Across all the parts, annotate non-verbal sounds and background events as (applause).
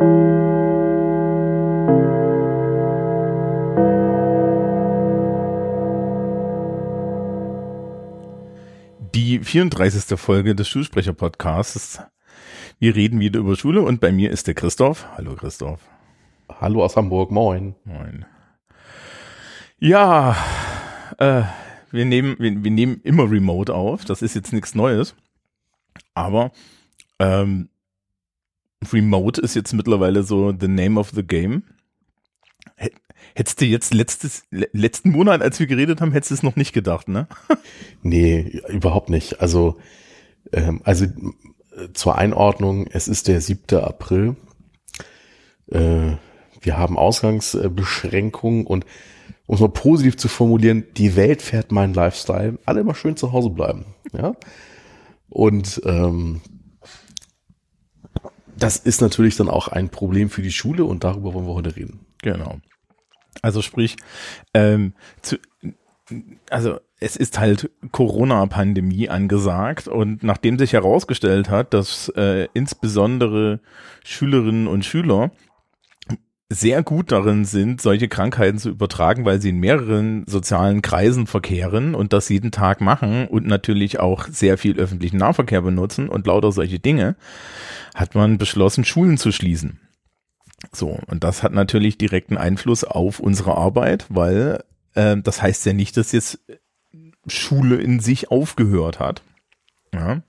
Die 34. Folge des Schulsprecher-Podcasts. Wir reden wieder über Schule und bei mir ist der Christoph. Hallo Christoph. Hallo aus Hamburg, moin. Moin. Ja, äh, wir nehmen, wir, wir nehmen immer remote auf. Das ist jetzt nichts Neues. Aber ähm, Remote ist jetzt mittlerweile so the name of the game. Hättest du jetzt letztes, letzten Monat, als wir geredet haben, hättest du es noch nicht gedacht, ne? (laughs) nee, überhaupt nicht. Also, ähm, also zur Einordnung, es ist der 7. April. Äh, wir haben Ausgangsbeschränkungen und um es mal positiv zu formulieren, die Welt fährt meinen Lifestyle. Alle immer schön zu Hause bleiben. Ja. Und ähm, das ist natürlich dann auch ein Problem für die Schule und darüber wollen wir heute reden. Genau. Also sprich, ähm, zu, also es ist halt Corona-Pandemie angesagt und nachdem sich herausgestellt hat, dass äh, insbesondere Schülerinnen und Schüler sehr gut darin sind, solche Krankheiten zu übertragen, weil sie in mehreren sozialen Kreisen verkehren und das jeden Tag machen und natürlich auch sehr viel öffentlichen Nahverkehr benutzen und lauter solche Dinge, hat man beschlossen, Schulen zu schließen. So, und das hat natürlich direkten Einfluss auf unsere Arbeit, weil äh, das heißt ja nicht, dass jetzt Schule in sich aufgehört hat. Ja.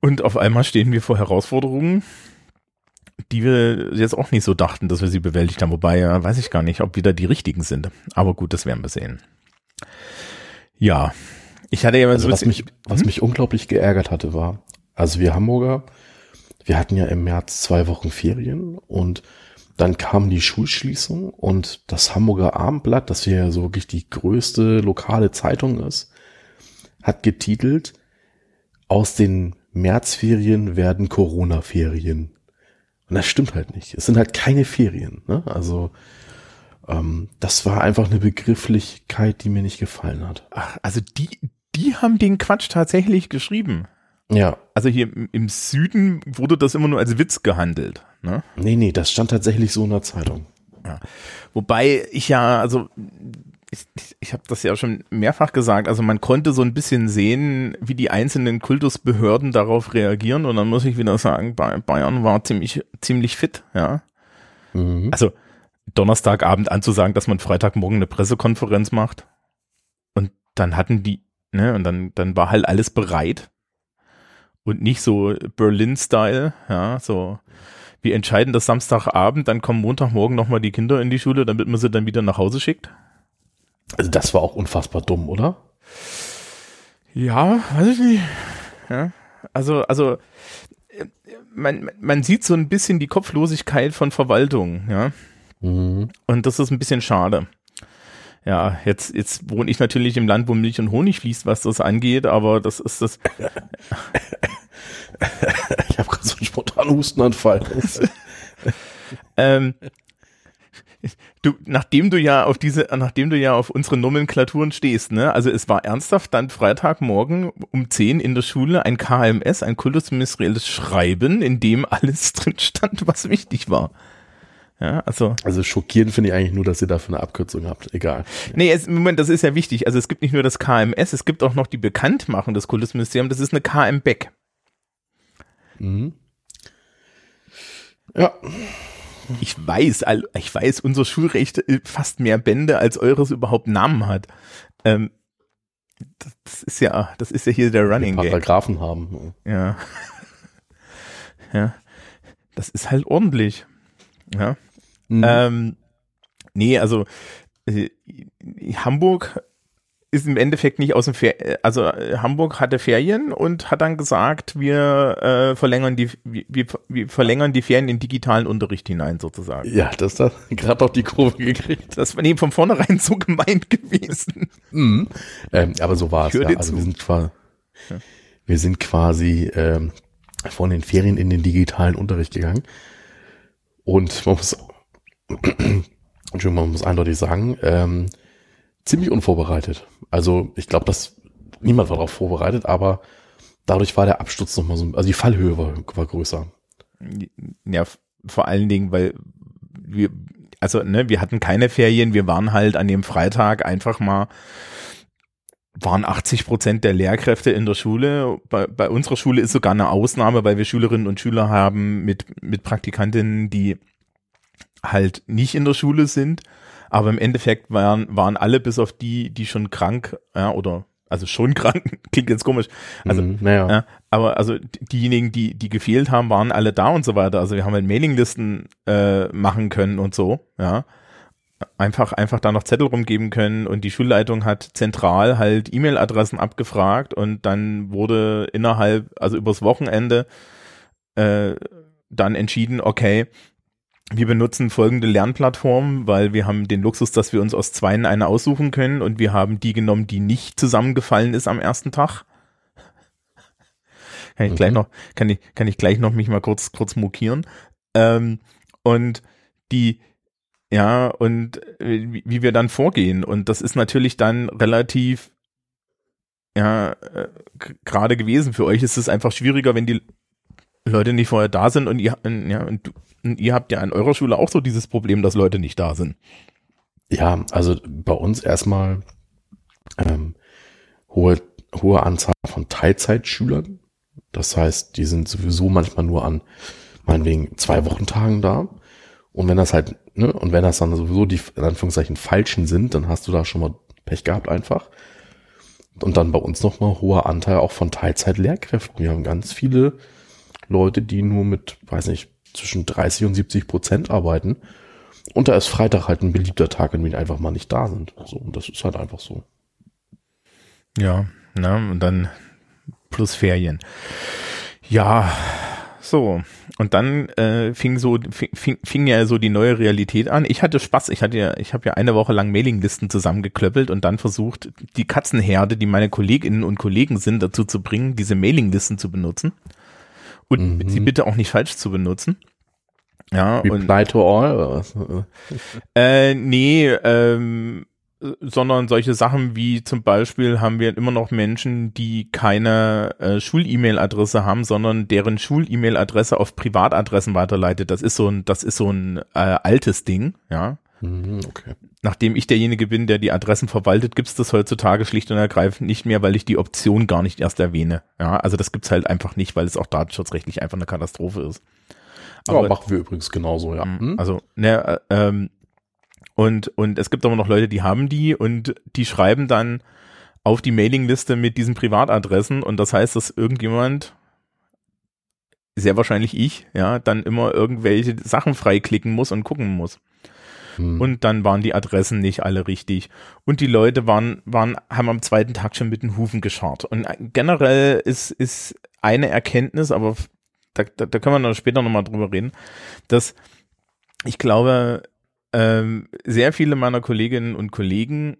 Und auf einmal stehen wir vor Herausforderungen, die wir jetzt auch nicht so dachten, dass wir sie bewältigt haben. Wobei, ja, weiß ich gar nicht, ob wir da die richtigen sind. Aber gut, das werden wir sehen. Ja, ich hatte ja also so was mich, was hm? mich unglaublich geärgert hatte, war, also wir Hamburger, wir hatten ja im März zwei Wochen Ferien und dann kam die Schulschließung und das Hamburger Abendblatt, das ja so wirklich die größte lokale Zeitung ist, hat getitelt, aus den Märzferien werden Corona-Ferien. Und das stimmt halt nicht. Es sind halt keine Ferien. Ne? Also ähm, das war einfach eine Begrifflichkeit, die mir nicht gefallen hat. Ach, also die, die haben den Quatsch tatsächlich geschrieben. Ja. Also hier im Süden wurde das immer nur als Witz gehandelt. Ne? Nee, nee, das stand tatsächlich so in der Zeitung. Ja. Wobei ich ja, also ich, ich habe das ja schon mehrfach gesagt, also man konnte so ein bisschen sehen, wie die einzelnen Kultusbehörden darauf reagieren und dann muss ich wieder sagen, Bayern war ziemlich, ziemlich fit, ja. Mhm. Also Donnerstagabend anzusagen, dass man Freitagmorgen eine Pressekonferenz macht und dann hatten die, ne, und dann, dann war halt alles bereit und nicht so Berlin-Style, ja, so wir entscheiden das Samstagabend, dann kommen Montagmorgen nochmal die Kinder in die Schule, damit man sie dann wieder nach Hause schickt. Also das war auch unfassbar dumm, oder? Ja, weiß ich nicht. Ja, also, also man, man sieht so ein bisschen die Kopflosigkeit von Verwaltung, ja. Mhm. Und das ist ein bisschen schade. Ja, jetzt, jetzt wohne ich natürlich im Land, wo Milch und Honig fließt, was das angeht, aber das ist das. (laughs) ich habe gerade so einen spontanen Hustenanfall. (laughs) ähm, du, nachdem du ja auf diese, nachdem du ja auf unsere Nomenklaturen stehst, ne, also es war ernsthaft dann Freitagmorgen um 10 in der Schule ein KMS, ein kultusministerielles Schreiben, in dem alles (laughs) drin stand, was wichtig war. Ja, also. Also schockierend finde ich eigentlich nur, dass ihr dafür eine Abkürzung habt. Egal. Nee, es, Moment, das ist ja wichtig. Also es gibt nicht nur das KMS, es gibt auch noch die Bekanntmachung des Kultusministeriums. Das ist eine KM-Beck. Mhm. Ja. Ich weiß, ich weiß, unser Schulrecht fast mehr Bände als eures überhaupt Namen hat. Ähm, das ist ja, das ist ja hier der Running Game. Paragraphen haben. Ja. (laughs) ja. Das ist halt ordentlich. Ja. Mhm. Ähm, nee, also äh, Hamburg ist im Endeffekt nicht aus dem Fer also äh, Hamburg hatte Ferien und hat dann gesagt, wir äh, verlängern die wir, wir verlängern die Ferien in digitalen Unterricht hinein sozusagen. Ja, das hat (laughs) gerade auch die Kurve gekriegt. Das war eben von vornherein so gemeint (laughs) gewesen. Mhm. Ähm, aber so war es. Ja. Also wir sind quasi, ja. wir sind quasi ähm, von den Ferien in den digitalen Unterricht gegangen und man muss (clears throat) Entschuldigung, man muss eindeutig sagen, ähm, ziemlich unvorbereitet. Also ich glaube, dass niemand war darauf vorbereitet, aber dadurch war der Absturz nochmal so, also die Fallhöhe war, war größer. Ja, vor allen Dingen, weil wir, also ne, wir hatten keine Ferien, wir waren halt an dem Freitag einfach mal waren 80 Prozent der Lehrkräfte in der Schule. Bei, bei unserer Schule ist sogar eine Ausnahme, weil wir Schülerinnen und Schüler haben mit, mit Praktikantinnen, die halt nicht in der Schule sind. Aber im Endeffekt waren, waren alle bis auf die, die schon krank, ja, oder also schon (laughs) krank, klingt jetzt komisch. Also, Mhm, naja. ja, aber also diejenigen, die, die gefehlt haben, waren alle da und so weiter. Also wir haben halt Mailinglisten äh, machen können und so, ja. Einfach, einfach da noch Zettel rumgeben können und die Schulleitung hat zentral halt E-Mail-Adressen abgefragt und dann wurde innerhalb, also übers Wochenende äh, dann entschieden, okay, wir benutzen folgende Lernplattform, weil wir haben den Luxus, dass wir uns aus zweien eine aussuchen können und wir haben die genommen, die nicht zusammengefallen ist am ersten Tag. (laughs) Kann ich Mhm. gleich noch, kann ich, kann ich gleich noch mich mal kurz, kurz mokieren. Ähm, und die, ja, und äh, wie, wie wir dann vorgehen. Und das ist natürlich dann relativ, ja, äh, gerade gewesen. Für euch ist es einfach schwieriger, wenn die Leute nicht vorher da sind und ihr, ja, und, du- ihr habt ja an eurer Schule auch so dieses Problem, dass Leute nicht da sind. Ja, also bei uns erstmal ähm, hohe, hohe Anzahl von Teilzeitschülern. Das heißt, die sind sowieso manchmal nur an meinetwegen zwei Wochentagen da. Und wenn das halt, ne, und wenn das dann sowieso die in Anführungszeichen falschen sind, dann hast du da schon mal Pech gehabt einfach. Und dann bei uns nochmal hoher Anteil auch von Teilzeitlehrkräften. Wir haben ganz viele Leute, die nur mit, weiß nicht, zwischen 30 und 70 Prozent arbeiten. Und da ist Freitag halt ein beliebter Tag, an dem einfach mal nicht da sind. So, und das ist halt einfach so. Ja, ne, und dann plus Ferien. Ja, so. Und dann äh, fing so fing, fing ja so die neue Realität an. Ich hatte Spaß. Ich hatte ja, ich habe ja eine Woche lang Mailinglisten zusammengeklöppelt und dann versucht, die Katzenherde, die meine Kolleginnen und Kollegen sind, dazu zu bringen, diese Mailinglisten zu benutzen und Mhm. sie bitte auch nicht falsch zu benutzen. Ja, und Reply to all oder was? (laughs) äh, nee, ähm, sondern solche Sachen wie zum Beispiel haben wir immer noch Menschen, die keine äh, Schul-E-Mail-Adresse haben, sondern deren Schul-E-Mail-Adresse auf Privatadressen weiterleitet. Das ist so ein, das ist so ein äh, altes Ding, ja. Mhm, okay. Nachdem ich derjenige bin, der die Adressen verwaltet, gibt's das heutzutage schlicht und ergreifend nicht mehr, weil ich die Option gar nicht erst erwähne. Ja, also das gibt's halt einfach nicht, weil es auch datenschutzrechtlich einfach eine Katastrophe ist. Aber machen wir übrigens genauso, ja. Mhm. Hm? Also, ne, äh, ähm, und, und es gibt aber noch Leute, die haben die und die schreiben dann auf die Mailingliste mit diesen Privatadressen und das heißt, dass irgendjemand, sehr wahrscheinlich ich, ja, dann immer irgendwelche Sachen freiklicken muss und gucken muss. Hm. Und dann waren die Adressen nicht alle richtig. Und die Leute waren, waren, haben am zweiten Tag schon mit den Hufen gescharrt. Und generell ist, ist eine Erkenntnis, aber da, da, da können wir noch später nochmal drüber reden, dass ich glaube, ähm, sehr viele meiner Kolleginnen und Kollegen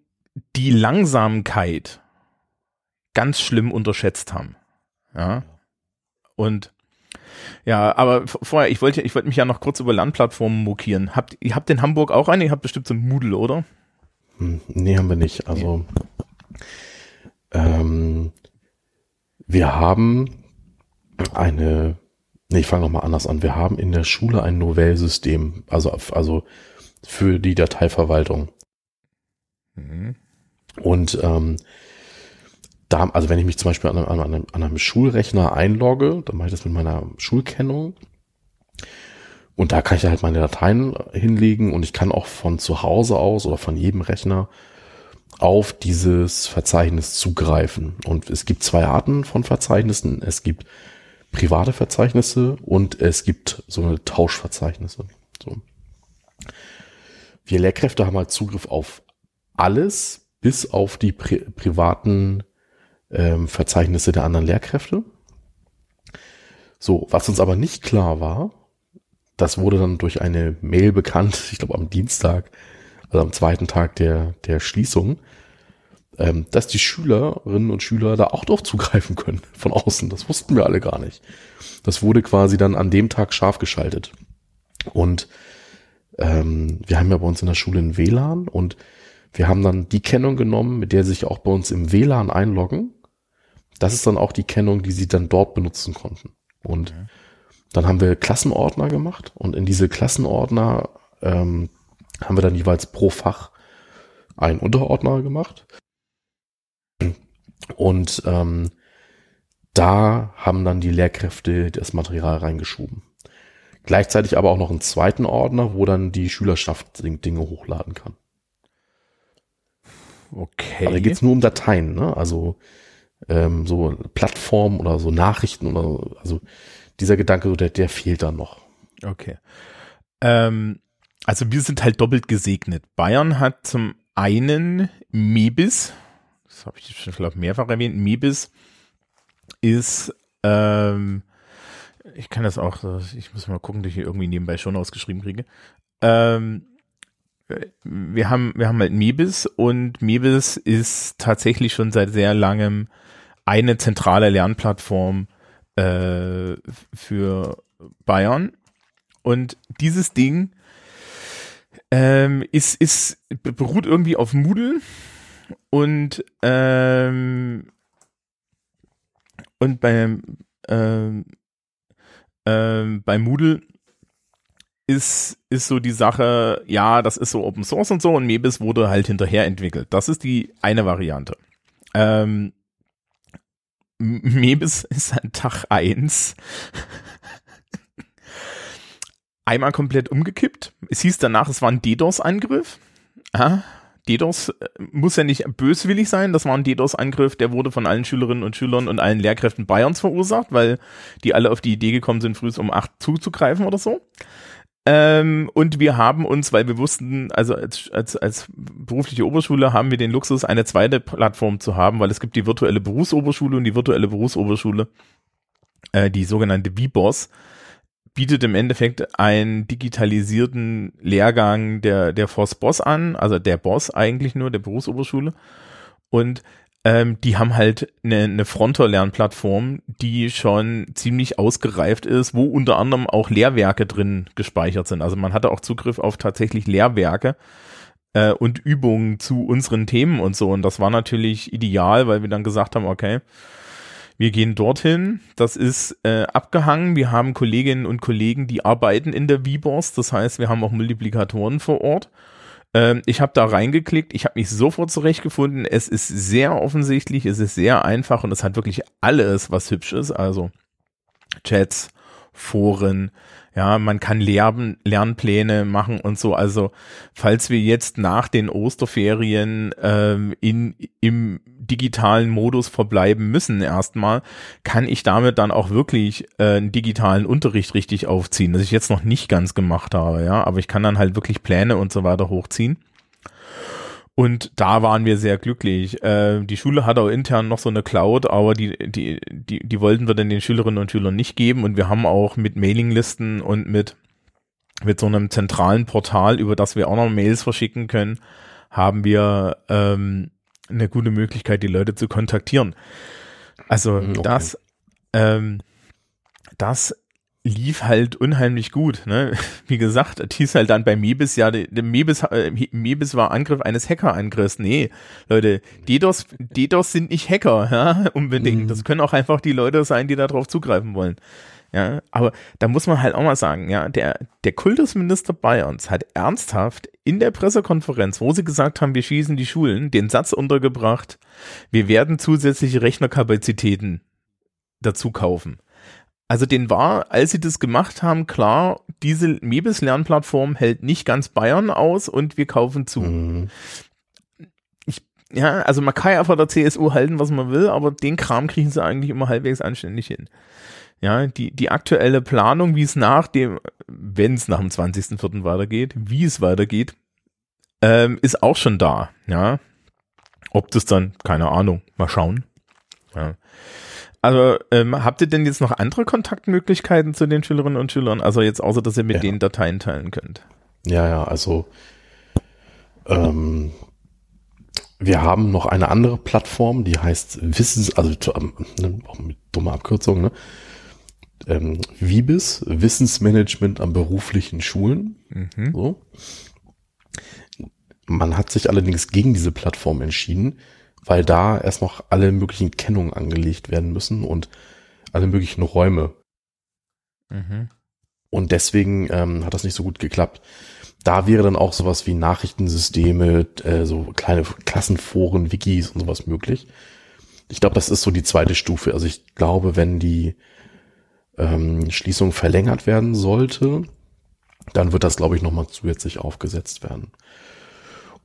die Langsamkeit ganz schlimm unterschätzt haben. Ja. Und ja, aber vorher, ich wollte, ich wollte mich ja noch kurz über Lernplattformen mokieren. Habt, ihr habt in Hamburg auch eine? Ihr habt bestimmt so ein Moodle, oder? Hm, Nee, haben wir nicht. Also ähm, wir haben eine, nee, ich fange nochmal anders an. Wir haben in der Schule ein Novell-System, also, also für die Dateiverwaltung. Mhm. Und ähm, da, also wenn ich mich zum Beispiel an einem, an, einem, an einem Schulrechner einlogge, dann mache ich das mit meiner Schulkennung. Und da kann ich halt meine Dateien hinlegen und ich kann auch von zu Hause aus oder von jedem Rechner auf dieses Verzeichnis zugreifen. Und es gibt zwei Arten von Verzeichnissen. Es gibt private Verzeichnisse und es gibt so eine Tauschverzeichnisse. So. Wir Lehrkräfte haben halt Zugriff auf alles, bis auf die pri privaten ähm, Verzeichnisse der anderen Lehrkräfte. So, was uns aber nicht klar war, das wurde dann durch eine Mail bekannt, (laughs) ich glaube am Dienstag, also am zweiten Tag der, der Schließung, ähm, dass die Schülerinnen und Schüler da auch drauf zugreifen können (laughs) von außen. Das wussten wir alle gar nicht. Das wurde quasi dann an dem Tag scharf geschaltet. Und ähm, wir haben ja bei uns in der Schule ein WLAN und wir haben dann die Kennung genommen, mit der sich auch bei uns im WLAN einloggen. Das ist dann auch die Kennung, die sie dann dort benutzen konnten. Und Dann haben wir Klassenordner gemacht und in diese Klassenordner ähm, haben wir dann jeweils pro Fach einen Unterordner gemacht. Und ähm, da haben dann die Lehrkräfte das Material reingeschoben. Gleichzeitig aber auch noch einen zweiten Ordner, wo dann die Schülerschaft Dinge hochladen kann. Okay. Aber da geht es nur um Dateien, ne? Also ähm, so Plattformen oder so Nachrichten oder also dieser Gedanke, der, der fehlt dann noch. Okay. Ähm, also wir sind halt doppelt gesegnet. Bayern hat zum einen Mebis, das habe ich schon vielleicht mehrfach erwähnt, Mebis ist ähm, ich kann das auch, ich muss mal gucken, dass ich hier irgendwie nebenbei schon ausgeschrieben kriege. Ähm, wir haben, wir haben halt Mebis und Mebis ist tatsächlich schon seit sehr langem eine zentrale Lernplattform äh, für Bayern. Und dieses Ding ähm, ist, ist, beruht irgendwie auf Moodle und ähm, und beim ähm, ähm, bei Moodle ist, ist so die Sache, ja, das ist so Open Source und so und Mebis wurde halt hinterher entwickelt. Das ist die eine Variante. Ähm, Mebis (laughs) ist an Tag eins (laughs) einmal komplett umgekippt. Es hieß danach, es war ein DDoS-Angriff. Ah, DDoS äh, muss ja nicht böswillig sein. Das war ein DDoS-Angriff, der wurde von allen Schülerinnen und Schülern und allen Lehrkräften Bayerns verursacht, weil die alle auf die Idee gekommen sind, früh um acht zuzugreifen oder so. Ähm, und wir haben uns, weil wir wussten, also als, als, als berufliche Oberschule haben wir den Luxus, eine zweite Plattform zu haben, weil es gibt die virtuelle Berufsoberschule und die virtuelle Berufsoberschule, äh, die sogenannte VBOS bietet im Endeffekt einen digitalisierten Lehrgang der, der Force Boss an, also der Boss eigentlich nur, der Berufsoberschule. Und ähm, die haben halt eine, eine Fronter-Lernplattform, die schon ziemlich ausgereift ist, wo unter anderem auch Lehrwerke drin gespeichert sind. Also man hatte auch Zugriff auf tatsächlich Lehrwerke äh, und Übungen zu unseren Themen und so. Und das war natürlich ideal, weil wir dann gesagt haben, okay, wir gehen dorthin. Das ist äh, abgehangen. Wir haben Kolleginnen und Kollegen, die arbeiten in der VBOS. Das heißt, wir haben auch Multiplikatoren vor Ort. Ähm, ich habe da reingeklickt. Ich habe mich sofort zurechtgefunden. Es ist sehr offensichtlich. Es ist sehr einfach und es hat wirklich alles, was hübsch ist. Also Chats, Foren, ja, man kann Lern Lernpläne machen und so. Also, falls wir jetzt nach den Osterferien ähm, in, im digitalen Modus verbleiben müssen erstmal, kann ich damit dann auch wirklich äh, einen digitalen Unterricht richtig aufziehen, das ich jetzt noch nicht ganz gemacht habe, ja, aber ich kann dann halt wirklich Pläne und so weiter hochziehen. Und da waren wir sehr glücklich. Äh, die Schule hat auch intern noch so eine Cloud, aber die, die, die, die wollten wir dann den Schülerinnen und Schülern nicht geben. Und wir haben auch mit Mailinglisten und mit, mit so einem zentralen Portal, über das wir auch noch Mails verschicken können, haben wir ähm, eine gute Möglichkeit, die Leute zu kontaktieren. Also mhm, okay. das, ähm, das lief halt unheimlich gut. Ne? Wie gesagt, es hieß halt dann bei Mebis, ja, der Mebis, äh, Mebis war Angriff eines Hackerangriffs. Nee, Leute, DDoS, DDoS sind nicht Hacker, (laughs) ja, unbedingt. Mhm. Das können auch einfach die Leute sein, die darauf zugreifen wollen. Ja, aber da muss man halt auch mal sagen, ja, der, der Kultusminister Bayerns hat ernsthaft in der Pressekonferenz, wo sie gesagt haben, wir schießen die Schulen, den Satz untergebracht, wir werden zusätzliche Rechnerkapazitäten dazu kaufen. Also den war, als sie das gemacht haben, klar, diese Mebis-Lernplattform hält nicht ganz Bayern aus und wir kaufen zu. Mhm. Ich, ja, also man kann ja von der CSU halten, was man will, aber den Kram kriegen sie eigentlich immer halbwegs anständig hin. Ja, die, die aktuelle Planung, wie es nach dem, wenn es nach dem 20.04. weitergeht, wie es weitergeht, ähm, ist auch schon da. Ja, ob das dann, keine Ahnung, mal schauen. Ja. Also ähm, habt ihr denn jetzt noch andere Kontaktmöglichkeiten zu den Schülerinnen und Schülern? Also jetzt außer, dass ihr mit ja. denen Dateien teilen könnt. Ja, ja, also ähm, wir haben noch eine andere Plattform, die heißt Wissens, also ähm, ne, auch mit dummer Abkürzung, ne? ähm, Vibis, Wissensmanagement an beruflichen Schulen. Mhm. So. Man hat sich allerdings gegen diese Plattform entschieden, weil da erst noch alle möglichen Kennungen angelegt werden müssen und alle möglichen Räume. Mhm. Und deswegen ähm, hat das nicht so gut geklappt. Da wäre dann auch sowas wie Nachrichtensysteme, äh, so kleine Klassenforen, Wikis und sowas möglich. Ich glaube, das ist so die zweite Stufe. Also ich glaube, wenn die ähm, Schließung verlängert werden sollte, dann wird das, glaube ich, nochmal zusätzlich aufgesetzt werden.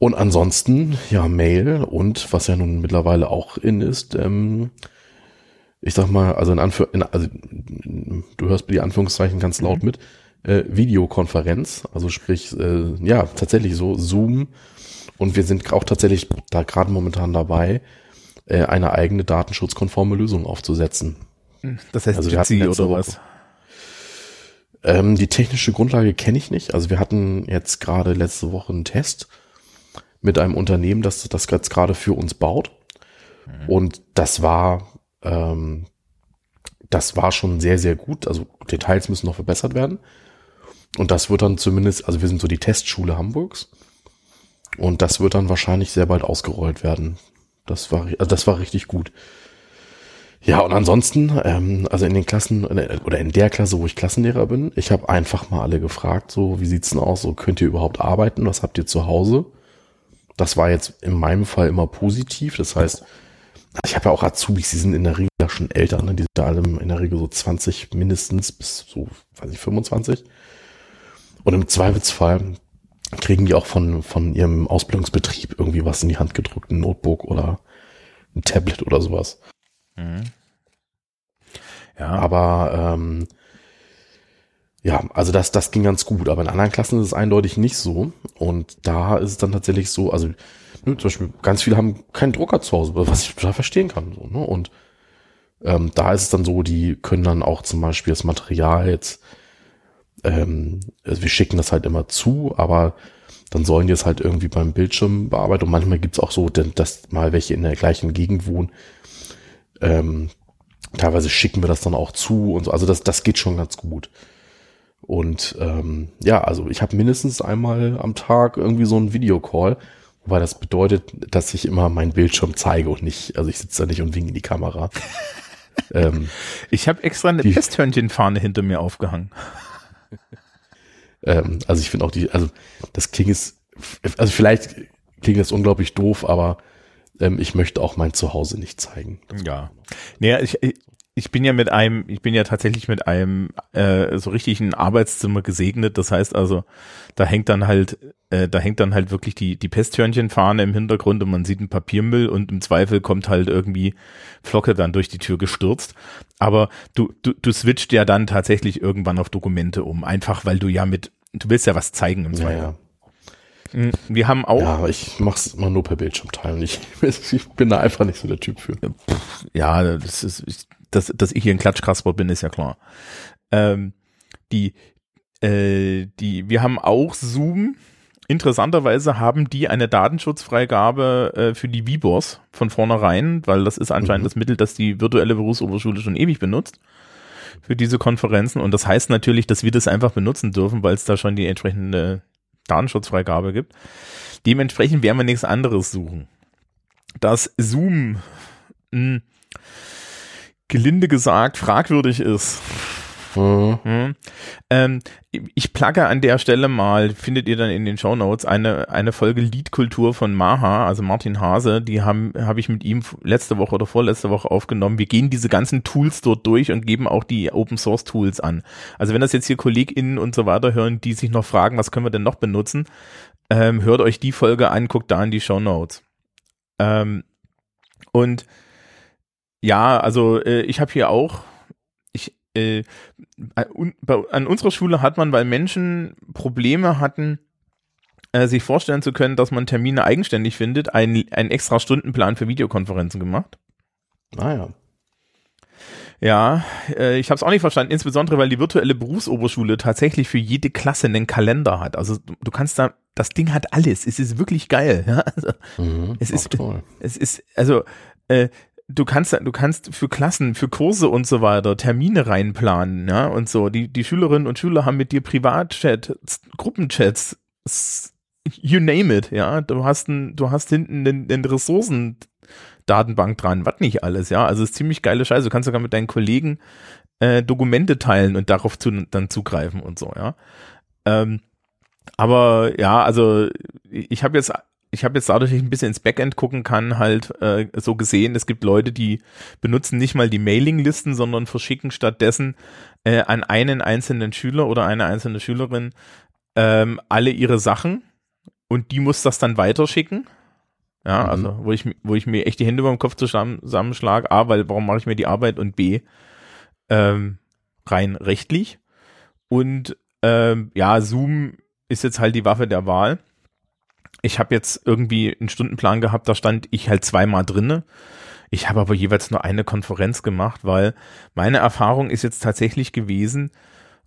Und ansonsten, ja, Mail und was ja nun mittlerweile auch in ist, ähm, ich sag mal, also in Anführ in, also du hörst die Anführungszeichen ganz laut mhm. mit, äh, Videokonferenz, also sprich, äh, ja, tatsächlich so, Zoom. Und wir sind auch tatsächlich da gerade momentan dabei, äh, eine eigene datenschutzkonforme Lösung aufzusetzen. Das heißt, also Jitsi oder was? Ähm, die technische Grundlage kenne ich nicht. Also wir hatten jetzt gerade letzte Woche einen Test mit einem Unternehmen, das das jetzt gerade für uns baut. Mhm. Und das war ähm, das war schon sehr, sehr gut. Also Details müssen noch verbessert werden. Und das wird dann zumindest, also wir sind so die Testschule Hamburgs. Und das wird dann wahrscheinlich sehr bald ausgerollt werden. Das war, also das war richtig gut. Ja, und ansonsten, ähm, also in den Klassen oder in der Klasse, wo ich Klassenlehrer bin, ich habe einfach mal alle gefragt, so, wie sieht's denn aus? So, könnt ihr überhaupt arbeiten? Was habt ihr zu Hause? Das war jetzt in meinem Fall immer positiv. Das heißt, ich habe ja auch Azubis, die sind in der Regel schon älter, ne? die sind da alle in der Regel so 20 mindestens bis so, weiß ich, 25. Und im Zweifelsfall kriegen die auch von, von ihrem Ausbildungsbetrieb irgendwie was in die Hand gedrückt, ein Notebook oder ein Tablet oder sowas. Mhm. Ja. Aber ähm, ja, also das, das ging ganz gut, aber in anderen Klassen ist es eindeutig nicht so. Und da ist es dann tatsächlich so, also ne, zum Beispiel ganz viele haben keinen Drucker zu Hause, was ich total verstehen kann. So, ne? Und ähm, da ist es dann so, die können dann auch zum Beispiel das Material jetzt ähm, also wir schicken das halt immer zu, aber dann sollen die es halt irgendwie beim Bildschirm bearbeiten. Und manchmal gibt's auch so, dass mal welche in der gleichen Gegend wohnen. Ähm, teilweise schicken wir das dann auch zu und so. Also das, das geht schon ganz gut. Und ähm, ja, also ich habe mindestens einmal am Tag irgendwie so einen Videocall, wobei das bedeutet, dass ich immer meinen Bildschirm zeige und nicht, also ich sitze da nicht und winke in die Kamera. (laughs) ähm, ich habe extra eine Festhörnchenfahne hinter mir aufgehangen. ähm, also ich finde auch die, also das klingt ist, also vielleicht klingt das unglaublich doof, aber ähm, ich möchte auch mein Zuhause nicht zeigen. Ja. Naja, ich, ich bin ja mit einem, ich bin ja tatsächlich mit einem äh, so richtig ein Arbeitszimmer gesegnet. Das heißt also, da hängt dann halt, äh, da hängt dann halt wirklich die die Pesthörnchenfahne im Hintergrund und man sieht einen Papiermüll und im Zweifel kommt halt irgendwie Flocke dann durch die Tür gestürzt. Aber du du du switcht ja dann tatsächlich irgendwann auf Dokumente um, einfach weil du ja mit, du willst ja was zeigen im Zweifel. Ja, ja. Hm, wir haben auch. Ja, aber ich mach's immer nur per Bildschirm teilen. Ich, (laughs) ich bin da einfach nicht so der Typ für. Ja, das ist, ich, dass, dass ich hier ein Klatschkasper bin, ist ja klar. Ähm, die, äh, die, wir haben auch Zoom. Interessanterweise haben die eine Datenschutzfreigabe äh, für die Vibors von vornherein, weil das ist anscheinend mhm. das Mittel, das die virtuelle Berufsoberschule schon ewig benutzt für diese Konferenzen. Und das heißt natürlich, dass wir das einfach benutzen dürfen, weil es da schon die entsprechende Datenschutzfreigabe gibt. Dementsprechend werden wir nichts anderes suchen. Das Zoom mh, hm, gelinde gesagt fragwürdig ist. Mhm. Mhm. Ähm, ich plagge an der Stelle mal, findet ihr dann in den Show Notes eine, eine Folge Liedkultur von Maha, also Martin Hase, die haben, habe ich mit ihm letzte Woche oder vorletzte Woche aufgenommen. Wir gehen diese ganzen Tools dort durch und geben auch die Open Source Tools an. Also wenn das jetzt hier KollegInnen und so weiter hören, die sich noch fragen, was können wir denn noch benutzen, ähm, hört euch die Folge an, guckt da in die Show Notes. Ähm, und ja, also äh, ich habe hier auch, ich, äh, an unserer Schule hat man, weil Menschen Probleme hatten, äh, sich vorstellen zu können, dass man Termine eigenständig findet, einen, einen extra Stundenplan für Videokonferenzen gemacht. Ah ja. Ja, äh, ich habe es auch nicht verstanden, insbesondere weil die virtuelle Berufsoberschule tatsächlich für jede Klasse einen Kalender hat. Also du, du kannst da, das Ding hat alles. Es ist wirklich geil. Ja? Also, mhm, es ist, toll. es ist, also äh, du kannst, du kannst für Klassen, für Kurse und so weiter Termine reinplanen, ja, und so. Die, die Schülerinnen und Schüler haben mit dir Privatchat, Gruppenchats, you name it, ja. Du hast ein, du hast hinten den, den Ressourcendatenbank dran, was nicht alles, ja. Also ist ziemlich geile Scheiße. Du kannst sogar mit deinen Kollegen äh, Dokumente teilen und darauf zu, dann zugreifen und so, ja. Ähm, aber ja, also ich habe jetzt ich habe jetzt dadurch, dass ich ein bisschen ins Backend gucken kann, halt äh, so gesehen, es gibt Leute, die benutzen nicht mal die Mailinglisten, sondern verschicken stattdessen äh, an einen einzelnen Schüler oder eine einzelne Schülerin ähm, alle ihre Sachen und die muss das dann weiterschicken. Ja, mhm. also wo ich, wo ich mir echt die Hände über dem Kopf zusammenschlage, A, weil warum mache ich mir die Arbeit und B, ähm, rein rechtlich. Und ähm, ja, Zoom ist jetzt halt die Waffe der Wahl. Ich habe jetzt irgendwie einen Stundenplan gehabt, da stand ich halt zweimal drinne. Ich habe aber jeweils nur eine Konferenz gemacht, weil meine Erfahrung ist jetzt tatsächlich gewesen,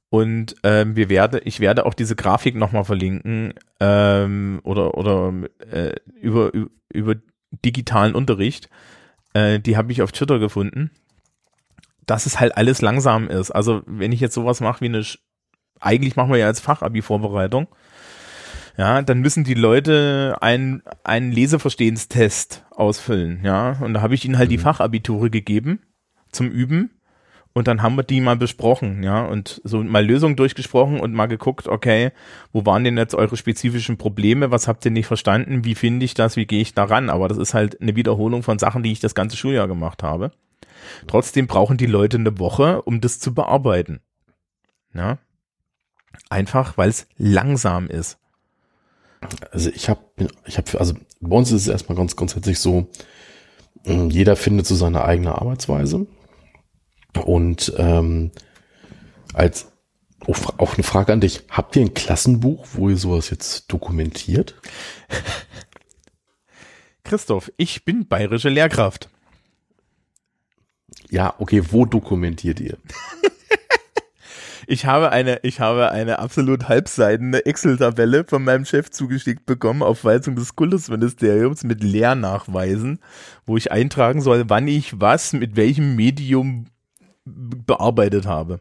und ähm, wir werde, ich werde auch diese Grafik nochmal verlinken ähm, oder oder äh, über, über digitalen Unterricht. Äh, die habe ich auf Twitter gefunden. Dass es halt alles langsam ist. Also wenn ich jetzt sowas mache wie eine, eigentlich machen wir ja als Fachabi-Vorbereitung, ja, dann müssen die Leute einen, einen Leseverstehenstest ausfüllen, ja. Und da habe ich ihnen halt mhm. die Fachabiture gegeben zum Üben. Und dann haben wir die mal besprochen, ja, und so mal Lösungen durchgesprochen und mal geguckt, okay, wo waren denn jetzt eure spezifischen Probleme? Was habt ihr nicht verstanden? Wie finde ich das? Wie gehe ich daran? Aber das ist halt eine Wiederholung von Sachen, die ich das ganze Schuljahr gemacht habe. Trotzdem brauchen die Leute eine Woche, um das zu bearbeiten. Ja. Einfach, weil es langsam ist. Also ich habe, ich habe, also bei uns ist es erstmal ganz grundsätzlich so, ähm, jeder findet so seine eigene Arbeitsweise. Und ähm, als auch eine Frage an dich, habt ihr ein Klassenbuch, wo ihr sowas jetzt dokumentiert? Christoph, ich bin bayerische Lehrkraft. Ja, okay, wo dokumentiert ihr? (laughs) ich habe eine, ich habe eine absolut halbseidene Excel-Tabelle von meinem Chef zugeschickt bekommen auf Weisung des Kultusministeriums mit Lehrnachweisen, wo ich eintragen soll, wann ich was mit welchem Medium bearbeitet habe.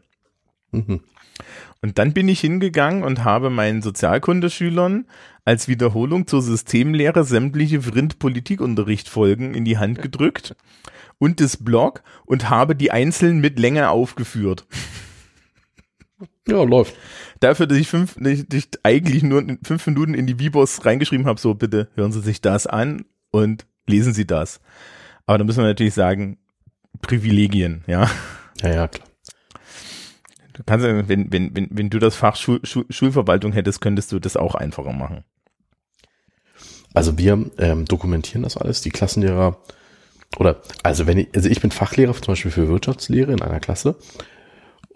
Mhm. Und dann bin ich hingegangen und habe meinen Sozialkundeschülern als Wiederholung zur Systemlehre sämtliche Vrind-Politikunterricht-Folgen in die Hand gedrückt und das Blog und habe die einzeln mit Länge aufgeführt. Ja, läuft. Dafür, dass ich, fünf, dass ich eigentlich nur fünf Minuten in die Vibos reingeschrieben habe, so bitte hören Sie sich das an und lesen Sie das. Aber da müssen wir natürlich sagen, Privilegien, ja. Ja, ja, klar. Du kannst, wenn, wenn, wenn, wenn du das Fach Schul, Schul, Schulverwaltung hättest, könntest du das auch einfacher machen. Also wir ähm, dokumentieren das alles, die Klassenlehrer oder also wenn ich, also ich bin Fachlehrer zum Beispiel für Wirtschaftslehre in einer Klasse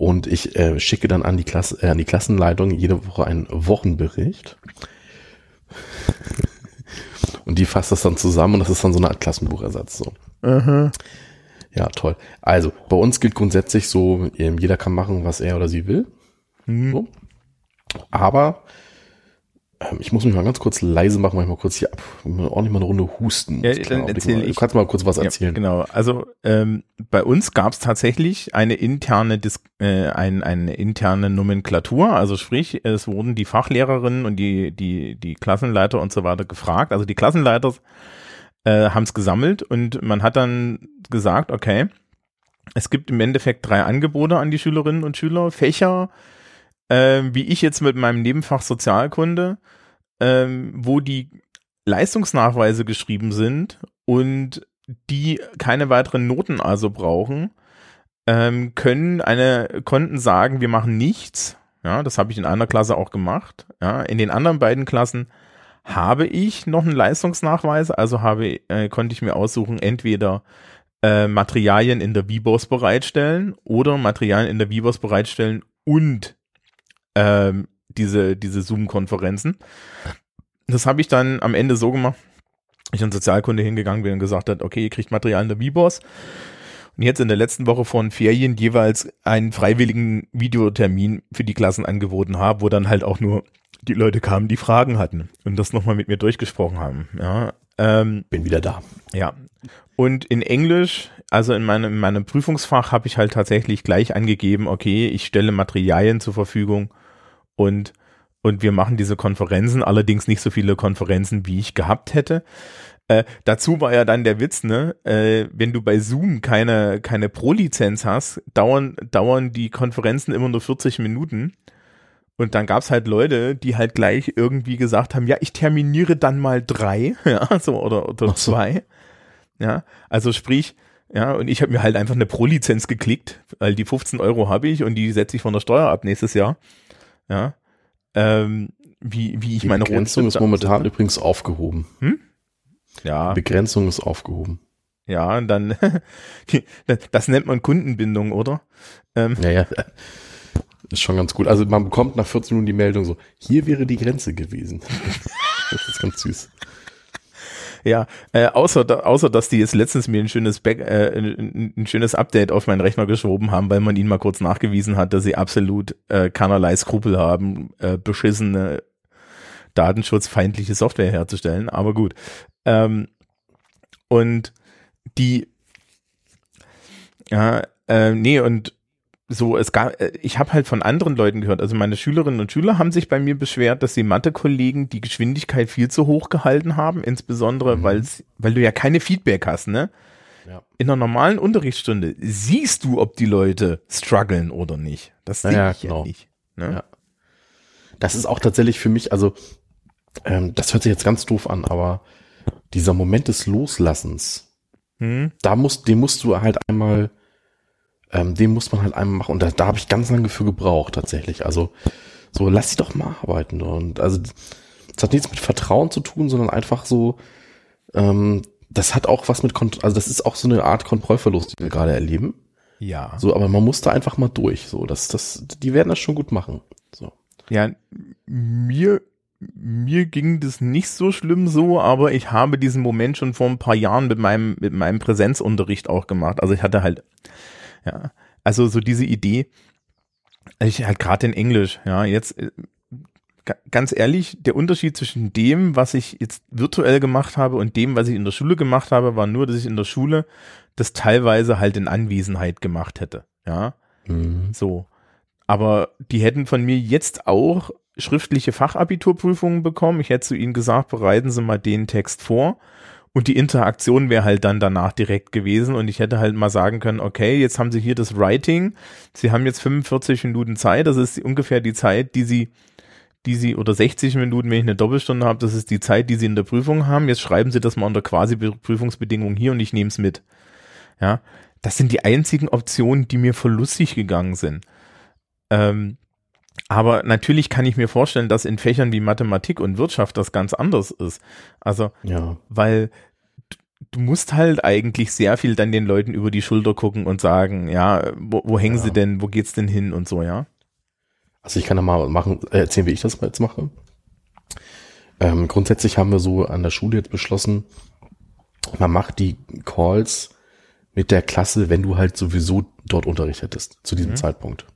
und ich äh, schicke dann an die Klasse, äh, an die Klassenleitung jede Woche einen Wochenbericht. und die fasst das dann zusammen und das ist dann so eine Art Klassenbuchersatz so. Mhm. Ja, toll. Also, bei uns gilt grundsätzlich so, ähm, jeder kann machen, was er oder sie will. Mhm. So. Aber ich muss mich mal ganz kurz leise machen, manchmal kurz hier ab, ordentlich mal eine Runde husten. Ja, dann erzähl ich. Du kannst mal kurz was erzählen. Ja, genau. Also ähm, bei uns gab es tatsächlich eine interne Dis äh, ein, eine interne Nomenklatur. Also sprich, es wurden die Fachlehrerinnen und die die die Klassenleiter und so weiter gefragt. Also die Klassenleiter äh, haben es gesammelt und man hat dann gesagt, okay, es gibt im Endeffekt drei Angebote an die Schülerinnen und Schüler, Fächer, äh, wie ich jetzt mit meinem Nebenfach Sozialkunde, äh, wo die Leistungsnachweise geschrieben sind und die keine weiteren Noten also brauchen, ähm, können eine konnten sagen, wir machen nichts. Ja, das habe ich in einer Klasse auch gemacht. Ja, in den anderen beiden Klassen habe ich noch einen Leistungsnachweis, also habe, äh, konnte ich mir aussuchen, entweder äh, Materialien in der VBOS bereitstellen oder Materialien in der VBOS bereitstellen und ähm, diese, diese Zoom-Konferenzen. Das habe ich dann am Ende so gemacht, ich in Sozialkunde hingegangen bin und gesagt hat, okay, ihr kriegt Material in der VBOS und jetzt in der letzten Woche von Ferien jeweils einen freiwilligen Videotermin für die Klassen angeboten habe, wo dann halt auch nur die Leute kamen, die Fragen hatten und das nochmal mit mir durchgesprochen haben. Ja, ähm, Bin wieder da. Ja. Und in Englisch, also in meinem, in meinem Prüfungsfach, habe ich halt tatsächlich gleich angegeben, okay, ich stelle Materialien zur Verfügung und und wir machen diese Konferenzen, allerdings nicht so viele Konferenzen, wie ich gehabt hätte. Äh, dazu war ja dann der Witz, ne, äh, wenn du bei Zoom keine, keine Pro-Lizenz hast, dauern, dauern die Konferenzen immer nur 40 Minuten. Und dann gab's halt Leute, die halt gleich irgendwie gesagt haben, ja, ich terminiere dann mal drei, (laughs) ja, so oder, oder so. zwei. Ja, also sprich, ja, und ich habe mir halt einfach eine Pro-Lizenz geklickt, weil die 15 Euro habe ich und die setze ich von der Steuer ab nächstes Jahr. Ja. Ähm, wie, wie ich Die meine Begrenzung ist momentan übrigens aufgehoben. Ja, Begrenzung ist aufgehoben. ja, und dann, (laughs) das nennt man Kundenbindung, oder? Ähm, Naja, ist schon ganz gut. Also man bekommt nach 14 Minuten die Meldung so, hier wäre die Grenze gewesen. (laughs) das ist ganz süß. Ja, äh, außer, da, außer dass die jetzt letztens mir ein schönes Back, äh, ein, ein schönes Update auf meinen Rechner geschoben haben, weil man ihnen mal kurz nachgewiesen hat, dass sie absolut äh, keinerlei Skrupel haben, äh, beschissene datenschutzfeindliche Software herzustellen. Aber gut. Ähm, und die, ja, äh, nee, und so, es gab, äh, ich habe halt von anderen Leuten gehört, also meine Schülerinnen und Schüler haben sich bei mir beschwert, dass die Mathe-Kollegen die Geschwindigkeit viel zu hoch gehalten haben, insbesondere, Mhm. weil's, weil du ja keine Feedback hast, ne? Ja. In einer normalen Unterrichtsstunde siehst du, ob die Leute strugglen oder nicht. Das sehe Ja, ich genau. ja nicht. Ne? Ja. Das ist auch tatsächlich für mich, also ähm, das hört sich jetzt ganz doof an, aber dieser Moment des Loslassens, Hm? da muss, den musst du halt einmal, ähm, den muss man halt einmal machen. Und da, da habe ich ganz lange für gebraucht tatsächlich. Also so, lass sie doch mal arbeiten. Und also das hat nichts mit Vertrauen zu tun, sondern einfach so, ähm, das hat auch was mit, Kont also das ist auch so eine Art Kontrollverlust, die wir gerade erleben. Ja. So, aber man muss da einfach mal durch. So, das, das, die werden das schon gut machen. So. Ja, mir, mir ging das nicht so schlimm so, aber ich habe diesen Moment schon vor ein paar Jahren mit meinem, mit meinem Präsenzunterricht auch gemacht. Also ich hatte halt, ja, also so diese Idee, ich halt gerade in Englisch, ja, jetzt äh, ga- ganz ehrlich, der Unterschied zwischen dem, was ich jetzt virtuell gemacht habe und dem, was ich in der Schule gemacht habe, war nur, dass ich in der Schule das teilweise halt in Anwesenheit gemacht hätte, ja. Mhm. So. Aber die hätten von mir jetzt auch schriftliche Fachabiturprüfungen bekommen. Ich hätte zu ihnen gesagt, bereiten Sie mal den Text vor. Und die Interaktion wäre halt dann danach direkt gewesen. Und ich hätte halt mal sagen können, okay, jetzt haben Sie hier das Writing. Sie haben jetzt 45 Minuten Zeit. Das ist ungefähr die Zeit, die Sie, die Sie, oder 60 Minuten, wenn ich eine Doppelstunde habe, das ist die Zeit, die Sie in der Prüfung haben. Jetzt schreiben Sie das mal unter quasi Prüfungsbedingungen hier und ich nehme es mit. Ja. Das sind die einzigen Optionen, die mir verlustig gegangen sind. Ähm, aber natürlich kann ich mir vorstellen, dass in Fächern wie Mathematik und Wirtschaft das ganz anders ist. Also, Ja. weil du musst halt eigentlich sehr viel dann den Leuten über die Schulter gucken und sagen, ja, wo, wo hängen Ja. sie denn, wo geht's denn hin und so, ja? Also ich kann da mal machen, äh, erzählen, wie ich das jetzt mache. Ähm, grundsätzlich haben wir so an der Schule jetzt beschlossen, man macht die Calls mit der Klasse, wenn du halt sowieso dort Unterricht hättest, zu diesem Mhm. Zeitpunkt.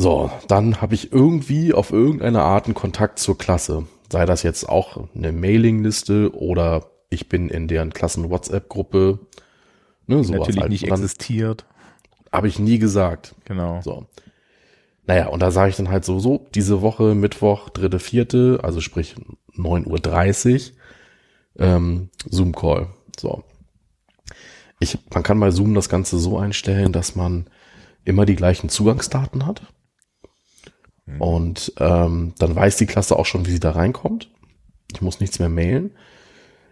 So, dann habe ich irgendwie auf irgendeine Art einen Kontakt zur Klasse. Sei das jetzt auch eine Mailingliste oder ich bin in deren Klassen-WhatsApp-Gruppe. Ne, sowas Natürlich halt. nicht existiert. Habe ich nie gesagt. Genau. So. Naja, und da sage ich dann halt so, so, diese Woche Mittwoch, dritte, vierte, also sprich 9.30 Uhr, ähm, Zoom-Call. So. Ich, man kann bei Zoom das Ganze so einstellen, dass man immer die gleichen Zugangsdaten hat. Und ähm, dann weiß die Klasse auch schon, wie sie da reinkommt. Ich muss nichts mehr mailen.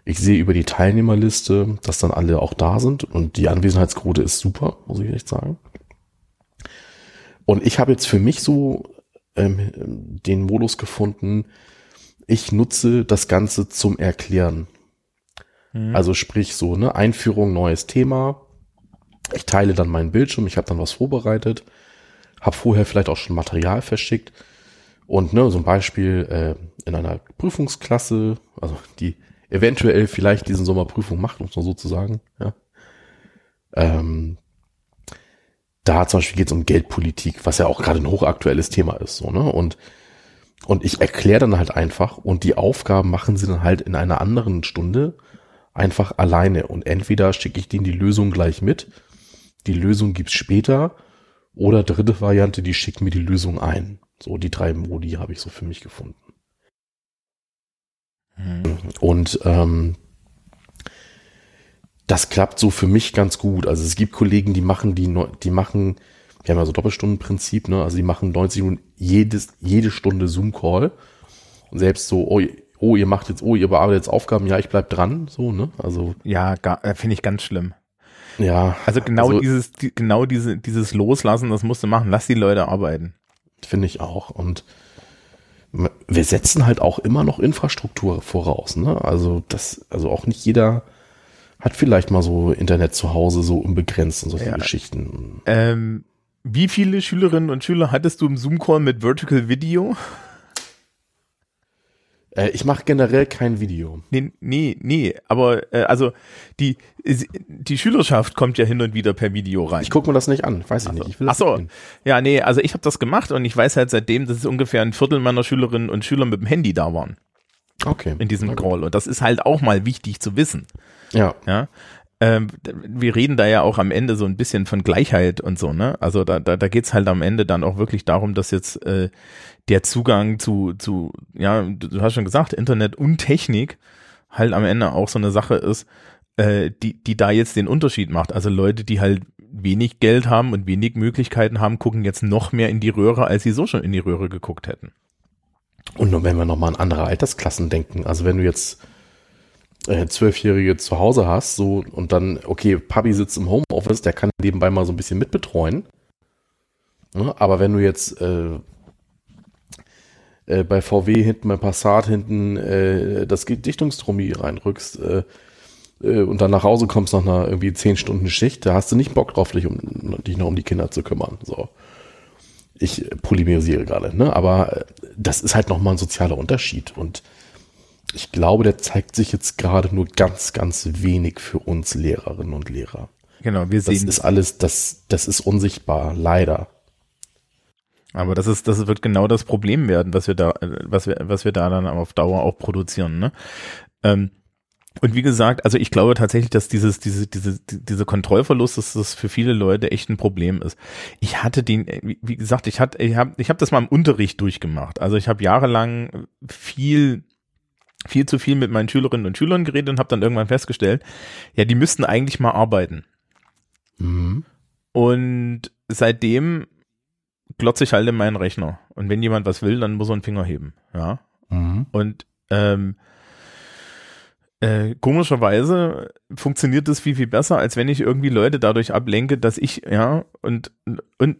Ich sehe über die Teilnehmerliste, dass dann alle auch da sind und die Anwesenheitsquote ist super, muss ich echt sagen. Und ich habe jetzt für mich so ähm, den Modus gefunden, ich nutze das Ganze zum Erklären. Mhm. Also sprich so, ne, Einführung, neues Thema. Ich teile dann meinen Bildschirm, ich habe dann was vorbereitet, habe vorher vielleicht auch schon Material verschickt. Und ne, so ein Beispiel äh, in einer Prüfungsklasse, also die eventuell vielleicht diesen Sommer Prüfung macht, um es mal so zu sagen, ja. Ähm, da zum Beispiel geht es um Geldpolitik, was ja auch gerade ein hochaktuelles Thema ist, so, ne? Und, und ich erkläre dann halt einfach und die Aufgaben machen sie dann halt in einer anderen Stunde einfach alleine. Und entweder schicke ich denen die Lösung gleich mit, die Lösung gibt's später, oder dritte Variante, die schicken mir die Lösung ein. So die drei Modi habe ich so für mich gefunden. Mhm. Und ähm, das klappt so für mich ganz gut. Also es gibt Kollegen, die machen die, die machen, wir haben ja so Doppelstundenprinzip, ne? Also die machen 90 Minuten jedes, jede Stunde Zoom-Call. Und selbst so, oh, oh, ihr macht jetzt, oh, ihr bearbeitet jetzt Aufgaben, ja, ich bleib dran, so, ne? Also, Ja, äh, finde ich ganz schlimm. Ja. Also genau Also- dieses, die, genau diese, dieses Loslassen, das musst du machen. Lass die Leute arbeiten. Finde ich auch. Und wir setzen halt auch immer noch Infrastruktur voraus. Ne? Also das, also auch nicht jeder hat vielleicht mal so Internet zu Hause so unbegrenzt und solche Ja. Geschichten. Ähm, wie viele Schülerinnen und Schüler hattest du im Zoom-Call mit Vertical Video? Äh, ich mache generell kein Video. Nee, nee, nee. Aber äh, also die, die Schülerschaft kommt ja hin und wieder per Video rein. Ich gucke mir das nicht an, weiß ich nicht. Ich will Ach so, nicht ja, nee, also ich habe das gemacht und ich weiß halt seitdem, dass es ungefähr ein Viertel meiner Schülerinnen und Schüler mit dem Handy da waren Okay. in diesem. Call. Und das ist halt auch mal wichtig zu wissen. Ja, Ja. Ähm, wir reden da ja auch am Ende so ein bisschen von Gleichheit und so, ne? Also da, da, da geht's halt am Ende dann auch wirklich darum, dass jetzt äh, der Zugang zu, zu, ja, du, du hast schon gesagt, Internet und Technik halt am Ende auch so eine Sache ist, äh, die, die da jetzt den Unterschied macht. Also Leute, die halt wenig Geld haben und wenig Möglichkeiten haben, gucken jetzt noch mehr in die Röhre, als sie so schon in die Röhre geguckt hätten. Und nur wenn wir nochmal an andere Altersklassen denken, also wenn du jetzt äh, Zwölfjährige zu Hause hast, so und dann, okay, Papi sitzt im Homeoffice, der kann nebenbei mal so ein bisschen mitbetreuen. Ne? Aber wenn du jetzt äh, äh, bei VW hinten, bei Passat hinten äh, das Dichtungstromie reinrückst äh, und dann nach Hause kommst nach einer irgendwie zehn Stunden Schicht, da hast du nicht Bock drauf, dich, um, dich noch um die Kinder zu kümmern. So. Ich polymerisiere gerade, ne? Aber das ist halt nochmal ein sozialer Unterschied. Und ich glaube, der zeigt sich jetzt gerade nur ganz, ganz wenig für uns Lehrerinnen und Lehrer. Genau, wir Das sehen ist alles, das, das ist unsichtbar, leider. Aber das ist, das wird genau das Problem werden, was wir da, was wir, was wir da dann auf Dauer auch produzieren. Ne? Ähm, und wie gesagt, also ich glaube tatsächlich, dass dieses, diese, diese, die- diese Kontrollverlust, dass das für viele Leute echt ein Problem ist. Ich hatte den, wie wie gesagt, ich hatte, ich habe, ich habe das mal im Unterricht durchgemacht. Also ich habe jahrelang viel viel zu viel mit meinen Schülerinnen und Schülern geredet und habe dann irgendwann festgestellt, ja, die müssten eigentlich mal arbeiten. Mhm. Und seitdem glotze ich halt in meinen Rechner. Und wenn jemand was will, dann muss er einen Finger heben. Ja. Mhm. Und ähm, äh, komischerweise funktioniert das viel, viel besser, als wenn ich irgendwie Leute dadurch ablenke, dass ich, ja, und, und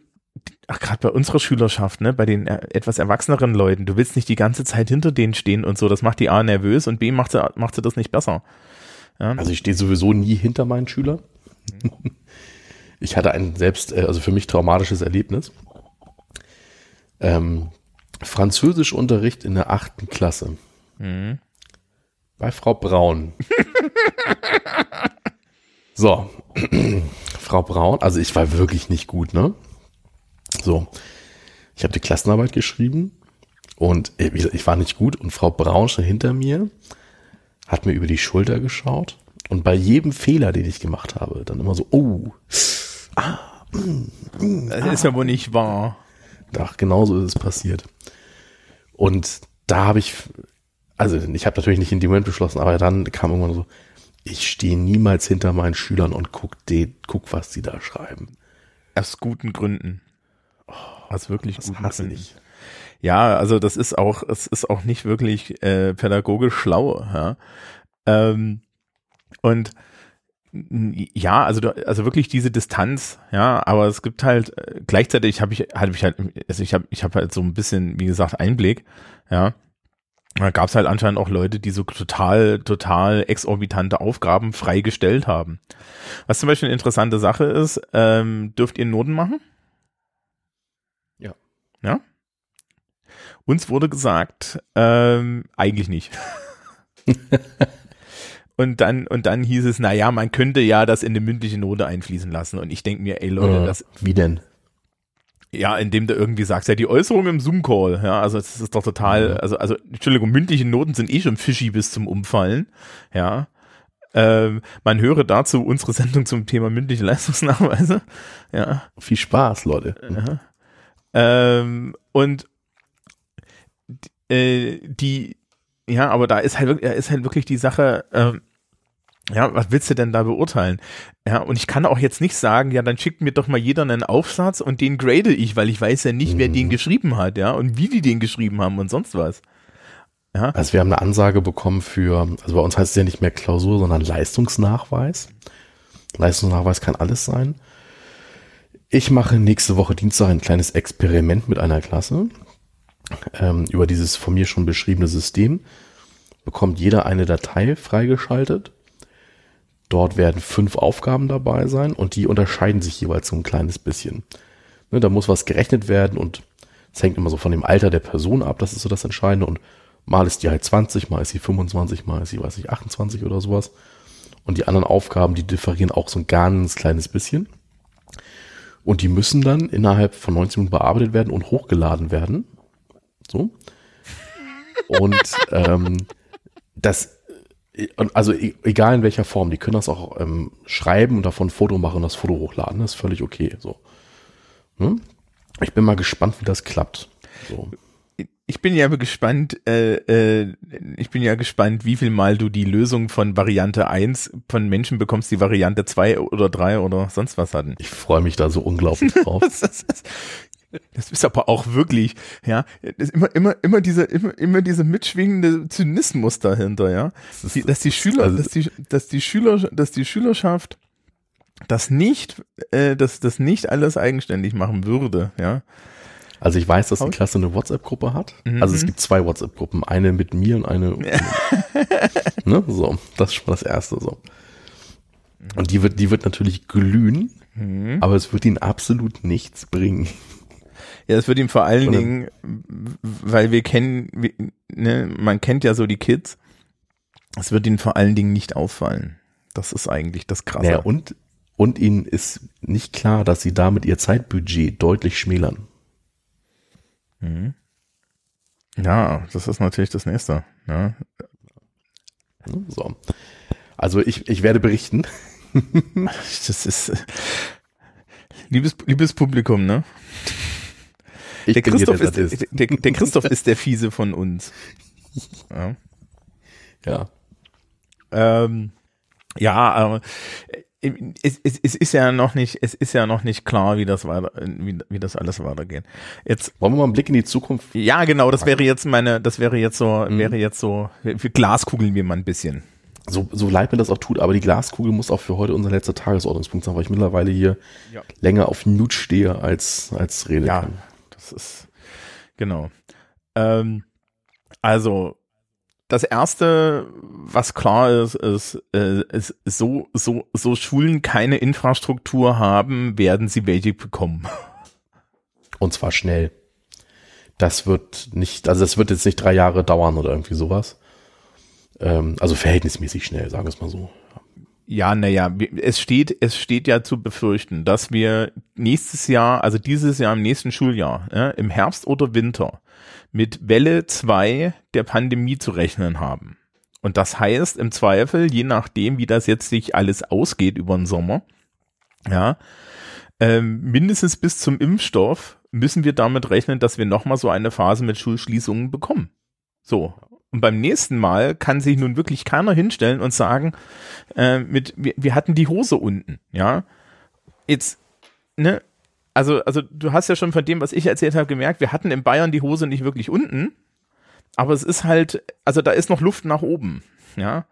ach, gerade bei unserer Schülerschaft, ne, bei den äh, etwas erwachseneren Leuten, du willst nicht die ganze Zeit hinter denen stehen und so, das macht die A nervös und B macht sie, macht sie das nicht besser. Ja, Also ich stehe sowieso nie hinter meinen Schülern. Ich hatte ein selbst, äh, also für mich traumatisches Erlebnis. Ähm, Französischunterricht in der achten Klasse. mhm. Bei Frau Braun. (laughs) so, (clears throat) Frau Braun, also ich war wirklich nicht gut, ne? So, ich habe die Klassenarbeit geschrieben und äh, ich war nicht gut und Frau Braun stand hinter mir, hat mir über die Schulter geschaut und bei jedem Fehler, den ich gemacht habe, dann immer so, oh, Das ist ja wohl nicht wahr. Ach, genau so ist es passiert. Und da habe ich, also ich habe natürlich nicht in dem Moment beschlossen, aber dann kam irgendwann so, ich stehe niemals hinter meinen Schülern und guck, den, guck was die da schreiben. Aus guten Gründen. Aus wirklich Das guten hasse ich. Ja, also das ist auch, es ist auch nicht wirklich äh, pädagogisch schlau, ja. Ähm, und ja, also also wirklich diese Distanz, ja, aber es gibt halt äh, gleichzeitig habe ich hatte ich halt also ich habe ich habe halt so ein bisschen wie gesagt Einblick, ja. Da gab es halt anscheinend auch Leute, die so total, total exorbitante Aufgaben freigestellt haben. Was zum Beispiel eine interessante Sache ist, ähm, dürft ihr Noten machen? Ja. Ja? Uns wurde gesagt, ähm, eigentlich nicht. (laughs) und dann, und dann hieß es, na ja, man könnte ja das in eine mündliche Note einfließen lassen. Und ich denke mir, ey Leute, Äh, das, wie denn? ja, indem du irgendwie sagst, ja, die Äußerung im Zoom-Call, ja, also das ist doch total, also, also, Entschuldigung, mündliche Noten sind eh schon fishy bis zum Umfallen, ja. Ähm, man höre dazu unsere Sendung zum Thema mündliche Leistungsnachweise, (laughs) ja. Viel Spaß, Leute. Aha. Ähm, und äh, die, ja, aber da ist halt wirklich, ist halt wirklich die Sache, ähm, ja, was willst du denn da beurteilen? Ja, und ich kann auch jetzt nicht sagen, ja, dann schickt mir doch mal jeder einen Aufsatz und den grade ich, weil ich weiß ja nicht, mhm. wer den geschrieben hat, ja, und wie die den geschrieben haben und sonst was. Ja. Also wir haben eine Ansage bekommen für, also bei uns heißt es ja nicht mehr Klausur, sondern Leistungsnachweis. Leistungsnachweis kann alles sein. Ich mache nächste Woche Dienstag ein kleines Experiment mit einer Klasse ähm, über dieses von mir schon beschriebene System. Bekommt jeder eine Datei freigeschaltet Dort werden fünf Aufgaben dabei sein und die unterscheiden sich jeweils so ein kleines bisschen. Ne, da muss was gerechnet werden und es hängt immer so von dem Alter der Person ab, das ist so das Entscheidende und mal ist die halt 20, mal ist sie 25, mal ist sie, weiß ich, 28 oder sowas. Und die anderen Aufgaben, die differieren auch so ein ganz kleines bisschen. Und die müssen dann innerhalb von 19 Minuten bearbeitet werden und hochgeladen werden. So. Und ähm, das also e-, egal in welcher Form, die können das auch ähm, schreiben und davon ein Foto machen und das Foto hochladen. Das ist völlig okay. So. Hm? Ich bin mal gespannt, wie das klappt. So. Ich bin ja gespannt, äh, äh, ich bin ja gespannt, wie viel Mal du die Lösung von Variante 1 von Menschen bekommst, die Variante 2 oder 3 oder sonst was hatten. Ich freue mich da so unglaublich (laughs) drauf. Das ist aber auch wirklich, ja, das ist immer, immer, immer dieser, immer, immer dieser mitschwingende Zynismus dahinter, ja. Das die, dass die Schüler, also, dass die, dass die Schüler, dass die Schülerschaft das nicht, äh, dass das nicht alles eigenständig machen würde, ja. Also ich weiß, dass die Klasse eine WhatsApp-Gruppe hat. Mhm. Also es gibt zwei WhatsApp-Gruppen, eine mit mir und eine. (laughs) ne? So, das ist schon mal das erste so. Und die wird, die wird natürlich glühen, mhm. aber es wird ihnen absolut nichts bringen. Ja, das wird ihm vor allen Oder? Dingen, weil wir kennen, ne, man kennt ja so die Kids, es wird ihnen vor allen Dingen nicht auffallen. Das ist eigentlich das Krasse. Ja, und, und ihnen ist nicht klar, dass sie damit ihr Zeitbudget deutlich schmälern. Mhm. Ja, das ist natürlich das nächste. Ja. So. Also ich, ich werde berichten. (laughs) das ist liebes, liebes Publikum, ne? Ich der, Christoph ist, der, der, Christoph ist der Fiese von uns. (laughs) Ja. Ja. Ähm, ja, aber äh, es, es, es ist ja noch nicht, es ist ja noch nicht klar, wie das weiter, wie, wie das alles weitergeht. Jetzt wollen wir mal einen Blick in die Zukunft. Ja, genau, das wäre jetzt meine, das wäre jetzt so, mhm. wäre jetzt so, für Glaskugeln wir mal ein bisschen. So, so leid mir das auch tut, aber die Glaskugel muss auch für heute unser letzter Tagesordnungspunkt sein, weil ich mittlerweile hier ja. länger auf Nut stehe als, als rede ja. kann. Das ist, genau. Ähm, also, das erste, was klar ist, ist, äh, ist so, so, so Schulen keine Infrastruktur haben, werden sie welche bekommen. (laughs) Und zwar schnell. Das wird nicht, also das wird jetzt nicht drei Jahre dauern oder irgendwie sowas. Ähm, also verhältnismäßig schnell, sagen wir es mal so. Ja, naja, es steht, es steht ja zu befürchten, dass wir nächstes Jahr, also dieses Jahr im nächsten Schuljahr, ja, im Herbst oder Winter, mit Welle 2 der Pandemie zu rechnen haben. Und das heißt im Zweifel, je nachdem, wie das jetzt sich alles ausgeht über den Sommer, ja, ähm, mindestens bis zum Impfstoff müssen wir damit rechnen, dass wir nochmal so eine Phase mit Schulschließungen bekommen. So. Und beim nächsten Mal kann sich nun wirklich keiner hinstellen und sagen, äh, mit, wir, wir hatten die Hose unten, ja. Jetzt, ne, also, also du hast ja schon von dem, was ich erzählt habe, gemerkt, wir hatten in Bayern die Hose nicht wirklich unten, aber es ist halt, also da ist noch Luft nach oben, ja.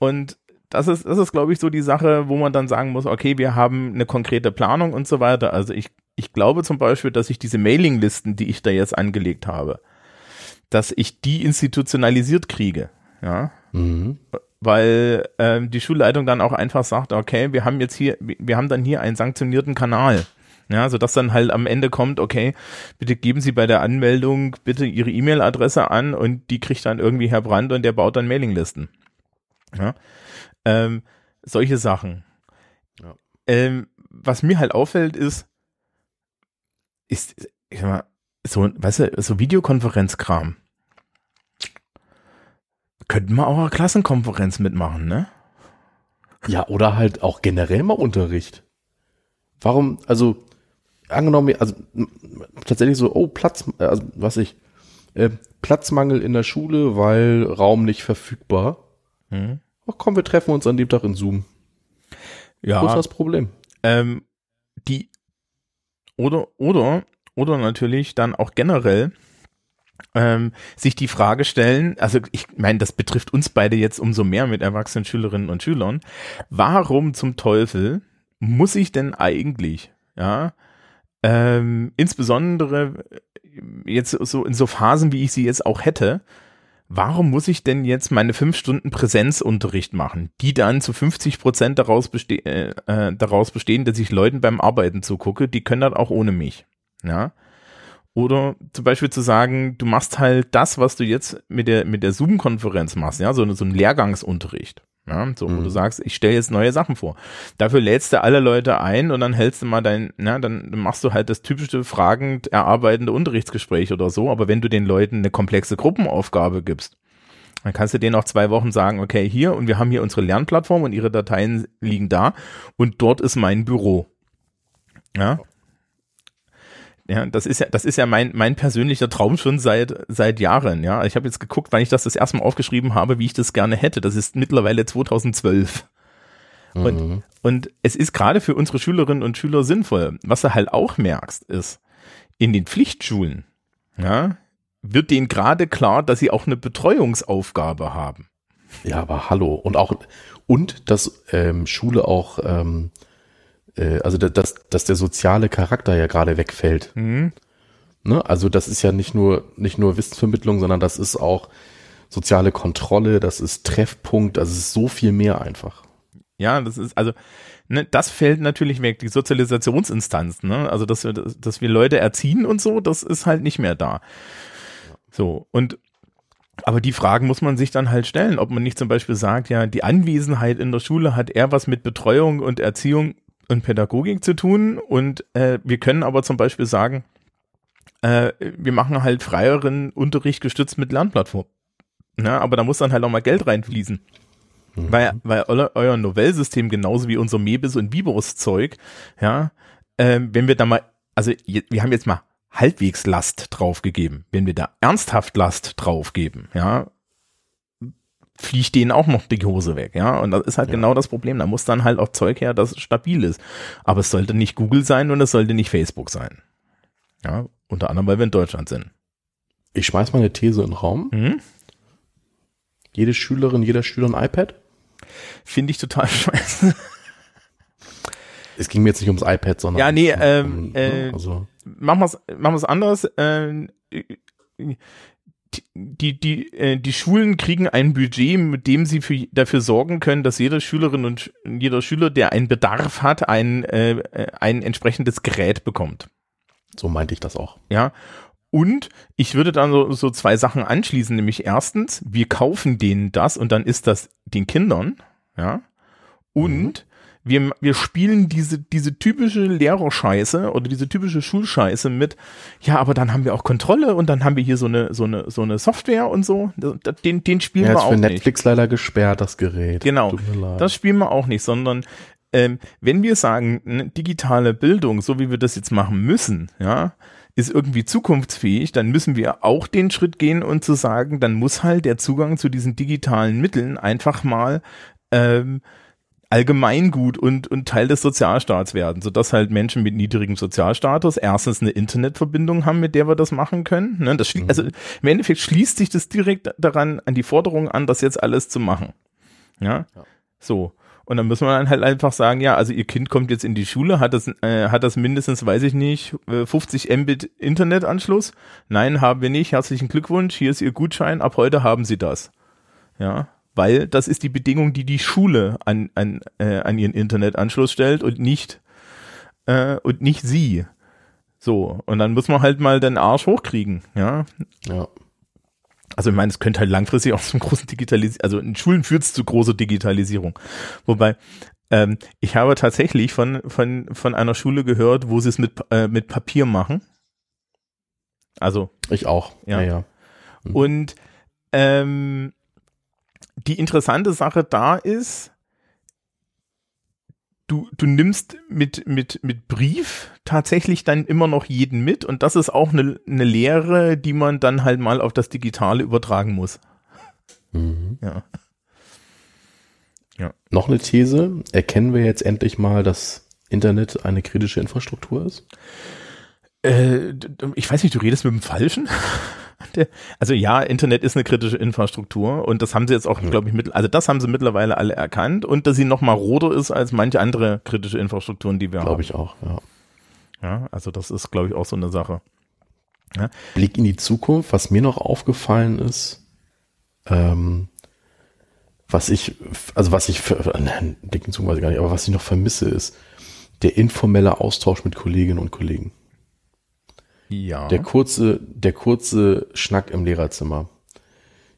Und das ist, das ist, glaube ich, so die Sache, wo man dann sagen muss, okay, wir haben eine konkrete Planung und so weiter. Also ich, ich glaube zum Beispiel, dass ich diese Mailinglisten, die ich da jetzt angelegt habe, dass ich die institutionalisiert kriege. Ja. Mhm. Weil ähm, die Schulleitung dann auch einfach sagt, okay, wir haben jetzt hier, wir haben dann hier einen sanktionierten Kanal. Ja, so dass dann halt am Ende kommt, okay, bitte geben Sie bei der Anmeldung bitte Ihre E-Mail-Adresse an und die kriegt dann irgendwie Herr Brandt und der baut dann Mailinglisten. Ja, ähm, solche Sachen. Ja. Ähm, was mir halt auffällt ist, ist, ich sag mal, so, weißt du, so Videokonferenzkram. Könnten wir auch eine Klassenkonferenz mitmachen, ne? Ja, oder halt auch generell mal Unterricht. Warum, also, angenommen, also tatsächlich so, oh, Platz, also was ich, Äh, Platzmangel in der Schule, weil Raum nicht verfügbar. Hm. Ach komm, wir treffen uns an dem Tag in Zoom. Ja. Wo ist das Problem? Ähm, die oder oder oder natürlich dann auch generell ähm, sich die Frage stellen, also ich meine, das betrifft uns beide jetzt umso mehr mit erwachsenen Schülerinnen und Schülern. Warum zum Teufel muss ich denn eigentlich, ja, ähm, insbesondere jetzt so in so Phasen, wie ich sie jetzt auch hätte, warum muss ich denn jetzt meine fünf Stunden Präsenzunterricht machen, die dann zu 50 Prozent daraus, beste äh, äh, daraus bestehen, dass ich Leuten beim Arbeiten zugucke, die können das auch ohne mich. Ja. Oder zum Beispiel zu sagen, du machst halt das, was du jetzt mit der, mit der Zoom-Konferenz machst, ja, so, so ein Lehrgangsunterricht. Ja, so, wo Mhm. du sagst, ich stelle jetzt neue Sachen vor. Dafür lädst du alle Leute ein und dann hältst du mal dein, na, dann machst du halt das typische fragend erarbeitende Unterrichtsgespräch oder so. Aber wenn du den Leuten eine komplexe Gruppenaufgabe gibst, dann kannst du denen auch zwei Wochen sagen, okay, hier und wir haben hier unsere Lernplattform und ihre Dateien liegen da und dort ist mein Büro. Ja. Ja, das ist ja, das ist ja mein, mein persönlicher Traum schon seit, seit Jahren, ja. Ich habe jetzt geguckt, wann ich das das erste Mal aufgeschrieben habe, wie ich das gerne hätte. Das ist mittlerweile 2012. Und, Mhm. und es ist gerade für unsere Schülerinnen und Schüler sinnvoll. Was du halt auch merkst, ist, in den Pflichtschulen, ja, wird denen gerade klar, dass sie auch eine Betreuungsaufgabe haben. Ja, aber hallo. Und auch, und dass ähm, Schule auch, ähm, äh, also da- dass, dass der soziale Charakter ja gerade wegfällt. Mhm. Ne? Also das ist ja nicht nur, nicht nur Wissensvermittlung, sondern das ist auch soziale Kontrolle, das ist Treffpunkt, das ist so viel mehr einfach. Ja, das ist, also, ne, das fällt natürlich weg, die Sozialisationsinstanz, ne? Also, dass wir, dass wir Leute erziehen und so, das ist halt nicht mehr da. So, und aber die Fragen muss man sich dann halt stellen, ob man nicht zum Beispiel sagt, ja, die Anwesenheit in der Schule hat eher was mit Betreuung und Erziehung und Pädagogik zu tun und äh, wir können aber zum Beispiel sagen, äh, wir machen halt freieren Unterricht gestützt mit Lernplattform. Ja, aber da muss dann halt auch mal Geld reinfließen. Mhm. Weil, weil euer, Novellsystem genauso wie unser Mebis und Vibos Zeug, ja, ähm, wenn wir da mal, also wir haben jetzt mal halbwegs Last draufgegeben. Wenn wir da ernsthaft Last draufgeben, ja, fliegt denen auch noch die Hose weg, ja. Und das ist halt Ja. genau das Problem. Da muss dann halt auch Zeug her, das stabil ist. Aber es sollte nicht Google sein und es sollte nicht Facebook sein. Ja, unter anderem, weil wir in Deutschland sind. Ich schmeiß mal eine These in den Raum. Hm? Jede Schülerin, jeder Schüler ein iPad? Finde ich total (laughs) scheiße. Es ging mir jetzt nicht ums iPad, sondern Ja, nee, um, ähm, um, äh, also machen wir es machen wir's anders. Ähm, die, die, äh, die Schulen kriegen ein Budget, mit dem sie für, dafür sorgen können, dass jede Schülerin und jeder Schüler, der einen Bedarf hat, ein, äh, äh, ein entsprechendes Gerät bekommt. so meinte ich das auch. Ja. Und ich würde dann so, so zwei Sachen anschließen, nämlich erstens, wir kaufen denen das und dann ist das den Kindern, ja. Und wir, wir spielen diese, diese typische Lehrerscheiße oder diese typische Schulscheiße mit, ja, aber dann haben wir auch Kontrolle und dann haben wir hier so eine, so eine, so eine Software und so. Den, den spielen Ja, wir ist auch für nicht. Netflix leider gesperrt, das Gerät. Genau. Das spielen wir auch nicht, sondern ähm, wenn wir sagen, ne, digitale Bildung, so wie wir das jetzt machen müssen, ja, ist irgendwie zukunftsfähig, dann müssen wir auch den Schritt gehen und zu sagen, dann muss halt der Zugang zu diesen digitalen Mitteln einfach mal ähm, allgemeingut und, und Teil des Sozialstaats werden, sodass halt Menschen mit niedrigem Sozialstatus erstens eine Internetverbindung haben, mit der wir das machen können. Ne? Das schli- Also im Endeffekt schließt sich das direkt daran an die Forderung an, das jetzt alles zu machen. Ja, Ja. so. Und dann muss man dann halt einfach sagen, ja, also ihr Kind kommt jetzt in die Schule, hat das, äh, hat das mindestens, weiß ich nicht, äh, 50 Mbit Internetanschluss? Nein, haben wir nicht. Herzlichen Glückwunsch. Hier ist Ihr Gutschein. Ab heute haben Sie das. Ja, weil das ist die Bedingung, die die Schule an, an, äh, an ihren Internetanschluss stellt und nicht, äh, und nicht Sie. So. Und dann muss man halt mal den Arsch hochkriegen. Ja, ja. also ich meine, es könnte halt langfristig auch zum großen Digitalisierung, also in Schulen führt es zu großer Digitalisierung. Wobei, ähm, ich habe tatsächlich von, von, von einer Schule gehört, wo sie es mit, äh, mit Papier machen. Also, Ich auch. Ja. Ja, ja. Mhm. und ähm, die interessante Sache da ist, du, du nimmst mit, mit, mit Brief tatsächlich dann immer noch jeden mit und das ist auch eine, eine Lehre, die man dann halt mal auf das Digitale übertragen muss. Mhm. Ja. Noch eine These. Erkennen wir jetzt endlich mal, dass Internet eine kritische Infrastruktur ist? Äh, ich weiß nicht, du redest mit dem Falschen? Der- Also ja, Internet ist eine kritische Infrastruktur und das haben sie jetzt auch, glaube ich, mit, also das haben sie mittlerweile alle erkannt und dass sie noch maroder ist als manche andere kritische Infrastrukturen, die wir haben. Glaube ich auch, ja. Ja, also das ist, glaube ich, auch so eine Sache. Blick in die Zukunft, was mir noch aufgefallen ist, ähm, was ich, also was ich, für, nein, Blick in die Zukunft weiß ich gar nicht, aber was ich noch vermisse ist, der informelle Austausch mit Kolleginnen und Kollegen. Ja. Der kurze, der kurze Schnack im Lehrerzimmer.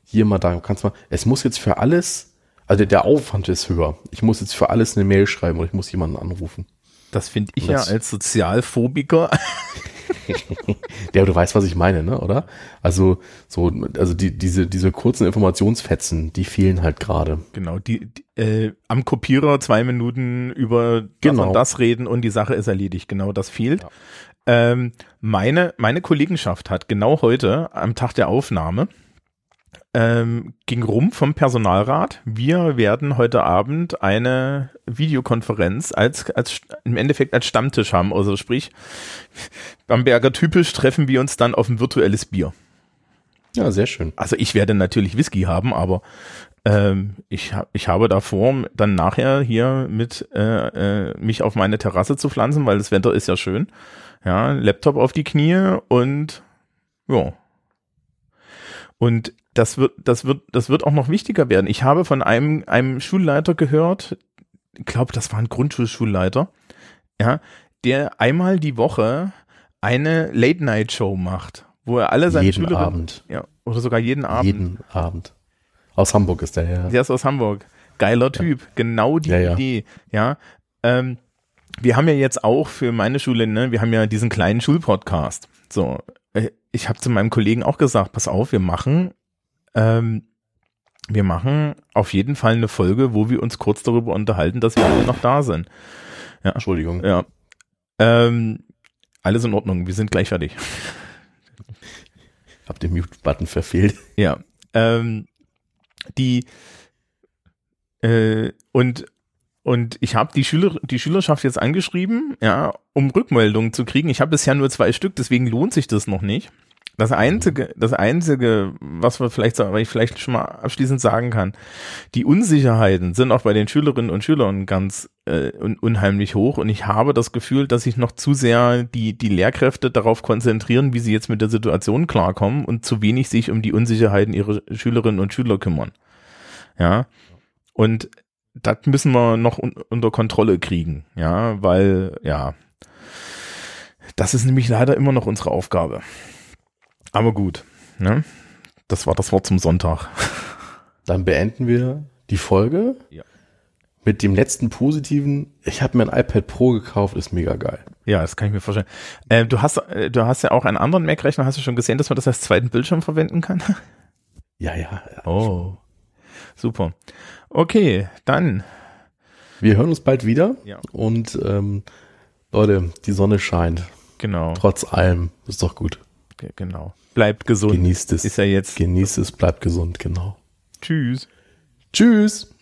Hier mal da, kannst mal, es muss jetzt für alles, also der Aufwand ist höher. Ich muss jetzt für alles eine Mail schreiben oder ich muss jemanden anrufen. Das finde ich Das- ja als Sozialphobiker. (laughs) Ja, du weißt, was ich meine, ne, oder? Also, so, also die, diese, diese kurzen Informationsfetzen, die fehlen halt gerade. genau, die, die äh, am Kopierer zwei Minuten über das Genau. und das reden und die Sache ist erledigt. Genau, das fehlt. Ja. Ähm, meine, meine Kollegenschaft hat genau heute am Tag der Aufnahme ähm, ging rum vom Personalrat. Wir werden heute Abend eine Videokonferenz als, als im Endeffekt als Stammtisch haben. Also sprich, Bamberger typisch treffen wir uns dann auf ein virtuelles Bier. Ja, sehr schön. Also ich werde natürlich Whisky haben, aber ähm, ich, ich habe da vor, dann nachher hier mit äh, äh, mich auf meine Terrasse zu pflanzen, weil das Wetter ist ja schön. Ja, Laptop auf die Knie und ja. Und das wird, das wird, das wird auch noch wichtiger werden. Ich habe von einem, einem Schulleiter gehört, ich glaube, das war ein Grundschulschulleiter, ja, der einmal die Woche eine Late-Night-Show macht, wo er alle seine jeden Schülerinnen Abend. ja, oder sogar jeden Abend. Jeden Abend. Aus Hamburg ist der, ja. Der ist aus Hamburg. Geiler Typ. Genau die Ja, ja. Idee. Ja. Ähm, wir haben ja jetzt auch für meine Schule, ne, wir haben ja diesen kleinen Schulpodcast. So, äh, ich habe zu meinem Kollegen auch gesagt, pass auf, wir machen, ähm, wir machen auf jeden Fall eine Folge, wo wir uns kurz darüber unterhalten, dass wir alle noch da sind. Entschuldigung. Ja. Ähm, alles in Ordnung, wir sind gleich fertig. Hab den Mute-Button verfehlt. (laughs) Ja. Ähm, die äh, und und ich habe die Schüler die Schülerschaft jetzt angeschrieben, ja, um Rückmeldungen zu kriegen. Ich habe bisher nur zwei Stück, deswegen lohnt sich das noch nicht. Das einzige, das einzige, was wir vielleicht, was ich vielleicht schon mal abschließend sagen kann, die Unsicherheiten sind auch bei den Schülerinnen und Schülern ganz äh, un unheimlich hoch und ich habe das Gefühl, dass sich noch zu sehr die die Lehrkräfte darauf konzentrieren, wie sie jetzt mit der Situation klarkommen und zu wenig sich um die Unsicherheiten ihrer Schülerinnen und Schüler kümmern. Ja, und das müssen wir noch un unter Kontrolle kriegen, ja, weil ja, das ist nämlich leider immer noch unsere Aufgabe. Aber gut, ne? Das war das Wort zum Sonntag. Dann beenden wir die Folge. Ja. Mit dem letzten positiven, ich habe mir ein iPad Pro gekauft, ist mega geil. Ja, das kann ich mir vorstellen. Äh, du hast, äh, du hast ja auch einen anderen Mac-Rechner. Hast du schon gesehen, dass man das als zweiten Bildschirm verwenden kann? (laughs) Ja, ja. Oh, super. Okay, dann. Wir hören uns bald wieder. Ja. Und ähm, Leute, die Sonne scheint. Genau, Trotz allem. Ist doch gut. Genau. Bleibt gesund. Genießt es. Ist er jetzt. Genießt es, bleibt gesund, genau. Tschüss. Tschüss.